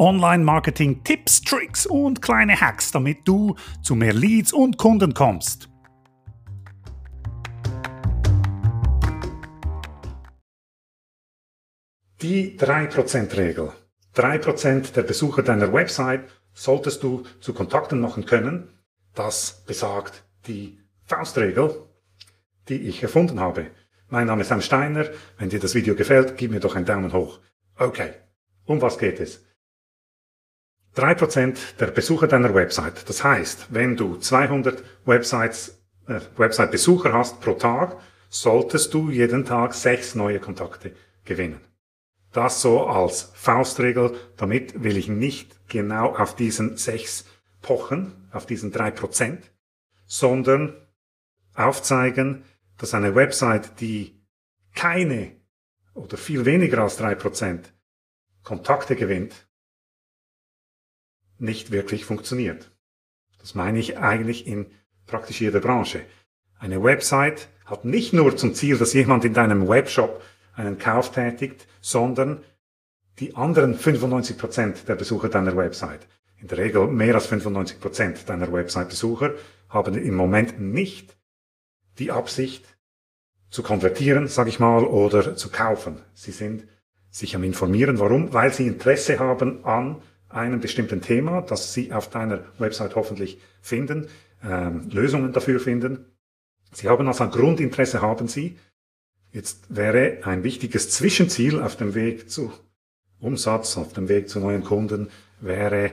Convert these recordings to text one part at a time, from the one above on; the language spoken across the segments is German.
Online-Marketing, Tipps, Tricks und kleine Hacks, damit du zu mehr Leads und Kunden kommst. Die 3%-Regel. 3% der Besucher deiner Website solltest du zu Kontakten machen können. Das besagt die Faustregel, die ich erfunden habe. Mein Name ist Sam Steiner. Wenn dir das Video gefällt, gib mir doch einen Daumen hoch. Okay, um was geht es? 3% der Besucher deiner Website. Das heißt, wenn du 200 Websites, äh, Website-Besucher hast pro Tag, solltest du jeden Tag sechs neue Kontakte gewinnen. Das so als Faustregel. Damit will ich nicht genau auf diesen sechs pochen, auf diesen drei Prozent, sondern aufzeigen, dass eine Website, die keine oder viel weniger als drei Prozent Kontakte gewinnt, nicht wirklich funktioniert. Das meine ich eigentlich in praktisch jeder Branche. Eine Website hat nicht nur zum Ziel, dass jemand in deinem Webshop einen Kauf tätigt, sondern die anderen 95 Prozent der Besucher deiner Website, in der Regel mehr als 95 Prozent deiner Website-Besucher, haben im Moment nicht die Absicht zu konvertieren, sage ich mal, oder zu kaufen. Sie sind sich am informieren. Warum? Weil sie Interesse haben an einem bestimmten Thema, das sie auf deiner Website hoffentlich finden, ähm, Lösungen dafür finden. Sie haben also ein Grundinteresse, haben sie. Jetzt wäre ein wichtiges Zwischenziel auf dem Weg zu Umsatz, auf dem Weg zu neuen Kunden, wäre,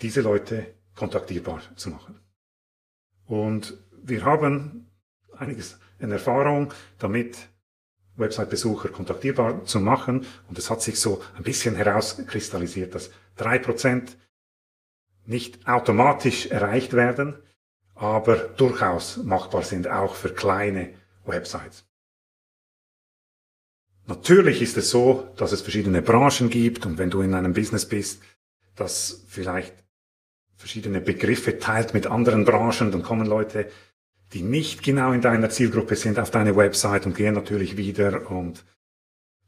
diese Leute kontaktierbar zu machen. Und wir haben einiges in Erfahrung damit, Website-Besucher kontaktierbar zu machen. Und es hat sich so ein bisschen herauskristallisiert, dass drei Prozent nicht automatisch erreicht werden, aber durchaus machbar sind auch für kleine Websites. Natürlich ist es so, dass es verschiedene Branchen gibt und wenn du in einem Business bist, das vielleicht verschiedene Begriffe teilt mit anderen Branchen, dann kommen Leute, die nicht genau in deiner Zielgruppe sind, auf deine Website und gehen natürlich wieder und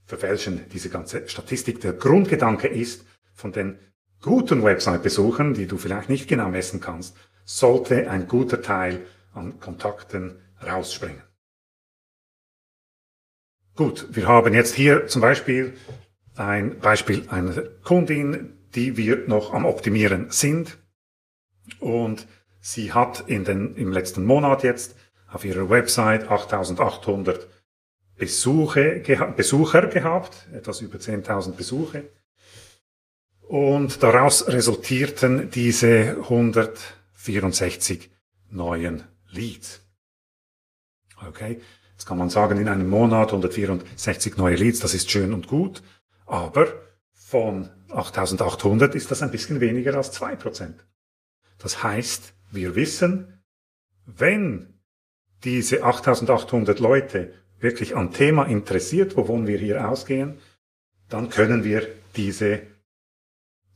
verfälschen diese ganze Statistik. Der Grundgedanke ist, von den guten Website-Besuchern, die du vielleicht nicht genau messen kannst, sollte ein guter Teil an Kontakten rausspringen. Gut, wir haben jetzt hier zum Beispiel ein Beispiel einer Kundin, die wir noch am Optimieren sind. Und sie hat in den, im letzten Monat jetzt auf ihrer Website 8800 Besuche, geha Besucher gehabt, etwas über 10.000 Besuche. Und daraus resultierten diese 164 neuen Leads. Okay. Jetzt kann man sagen, in einem Monat 164 neue Leads, das ist schön und gut, aber von 8800 ist das ein bisschen weniger als 2%. Das heißt, wir wissen, wenn diese 8800 Leute wirklich am Thema interessiert, wovon wir hier ausgehen, dann können wir diese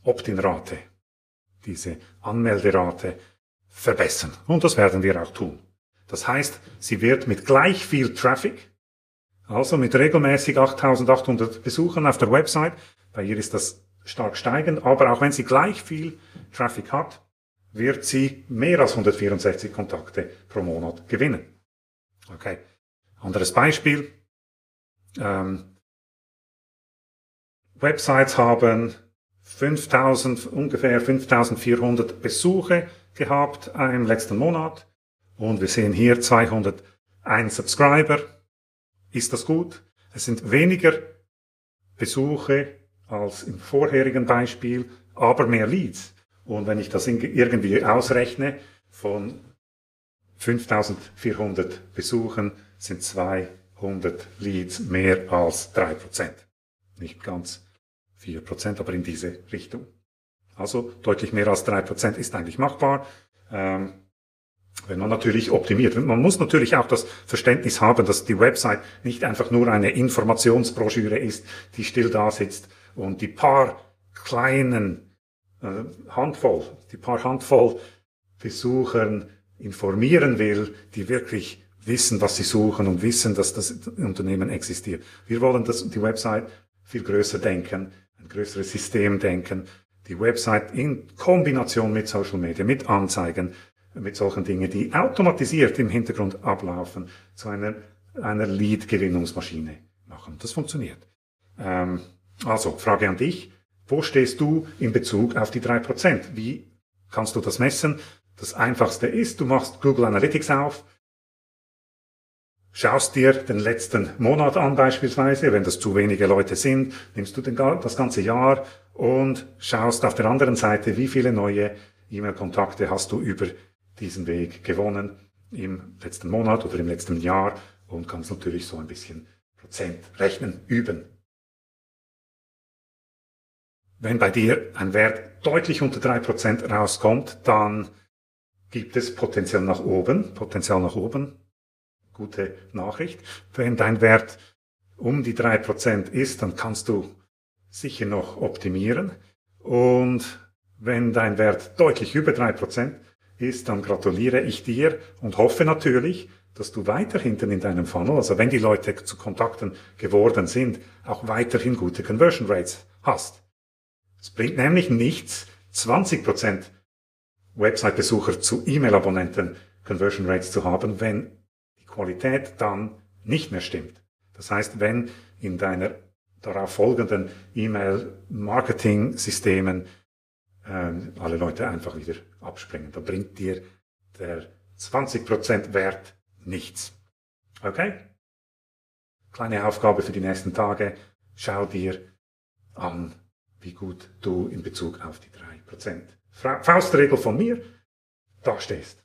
Opt-in-Rate, diese Anmelderate verbessern. Und das werden wir auch tun. Das heißt, sie wird mit gleich viel Traffic, also mit regelmäßig 8800 Besuchern auf der Website, bei ihr ist das stark steigend, aber auch wenn sie gleich viel Traffic hat, wird sie mehr als 164 Kontakte pro Monat gewinnen. Okay. Anderes Beispiel. Ähm, Websites haben 5000, ungefähr 5400 Besuche gehabt im letzten Monat. Und wir sehen hier 201 Subscriber. Ist das gut? Es sind weniger Besuche als im vorherigen Beispiel, aber mehr Leads. Und wenn ich das irgendwie ausrechne, von 5400 Besuchen sind 200 Leads mehr als 3%. Nicht ganz 4%, aber in diese Richtung. Also deutlich mehr als 3% ist eigentlich machbar. Ähm, wenn man natürlich optimiert. Man muss natürlich auch das Verständnis haben, dass die Website nicht einfach nur eine Informationsbroschüre ist, die still da sitzt und die paar kleinen Handvoll, die paar Handvoll Besuchern informieren will, die wirklich wissen, was sie suchen und wissen, dass das Unternehmen existiert. Wir wollen das, die Website viel größer denken ein größeres System denken, die Website in Kombination mit Social Media, mit Anzeigen, mit solchen Dingen, die automatisiert im Hintergrund ablaufen, zu einer, einer Lead-Gewinnungsmaschine machen. Das funktioniert. Ähm, also, Frage an dich. Wo stehst du in Bezug auf die drei Prozent? Wie kannst du das messen? Das einfachste ist, du machst Google Analytics auf, schaust dir den letzten Monat an beispielsweise, wenn das zu wenige Leute sind, nimmst du den, das ganze Jahr und schaust auf der anderen Seite, wie viele neue E-Mail-Kontakte hast du über diesen Weg gewonnen im letzten Monat oder im letzten Jahr und kannst natürlich so ein bisschen Prozent rechnen, üben. Wenn bei dir ein Wert deutlich unter drei Prozent rauskommt, dann gibt es Potenzial nach oben, Potenzial nach oben. Gute Nachricht. Wenn dein Wert um die drei Prozent ist, dann kannst du sicher noch optimieren. Und wenn dein Wert deutlich über drei Prozent ist, dann gratuliere ich dir und hoffe natürlich, dass du weiter hinten in deinem Funnel, also wenn die Leute zu Kontakten geworden sind, auch weiterhin gute Conversion Rates hast. Es bringt nämlich nichts, 20% Website-Besucher zu E-Mail-Abonnenten Conversion Rates zu haben, wenn die Qualität dann nicht mehr stimmt. Das heißt, wenn in deiner darauf folgenden E-Mail-Marketing-Systemen äh, alle Leute einfach wieder abspringen, dann bringt dir der 20% Wert nichts. Okay? Kleine Aufgabe für die nächsten Tage. Schau dir an, wie gut du in Bezug auf die 3% Faustregel von mir da stehst.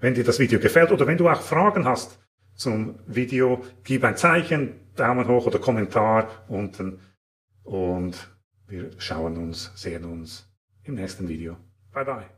Wenn dir das Video gefällt oder wenn du auch Fragen hast zum Video, gib ein Zeichen, Daumen hoch oder Kommentar unten und wir schauen uns, sehen uns im nächsten Video. Bye bye.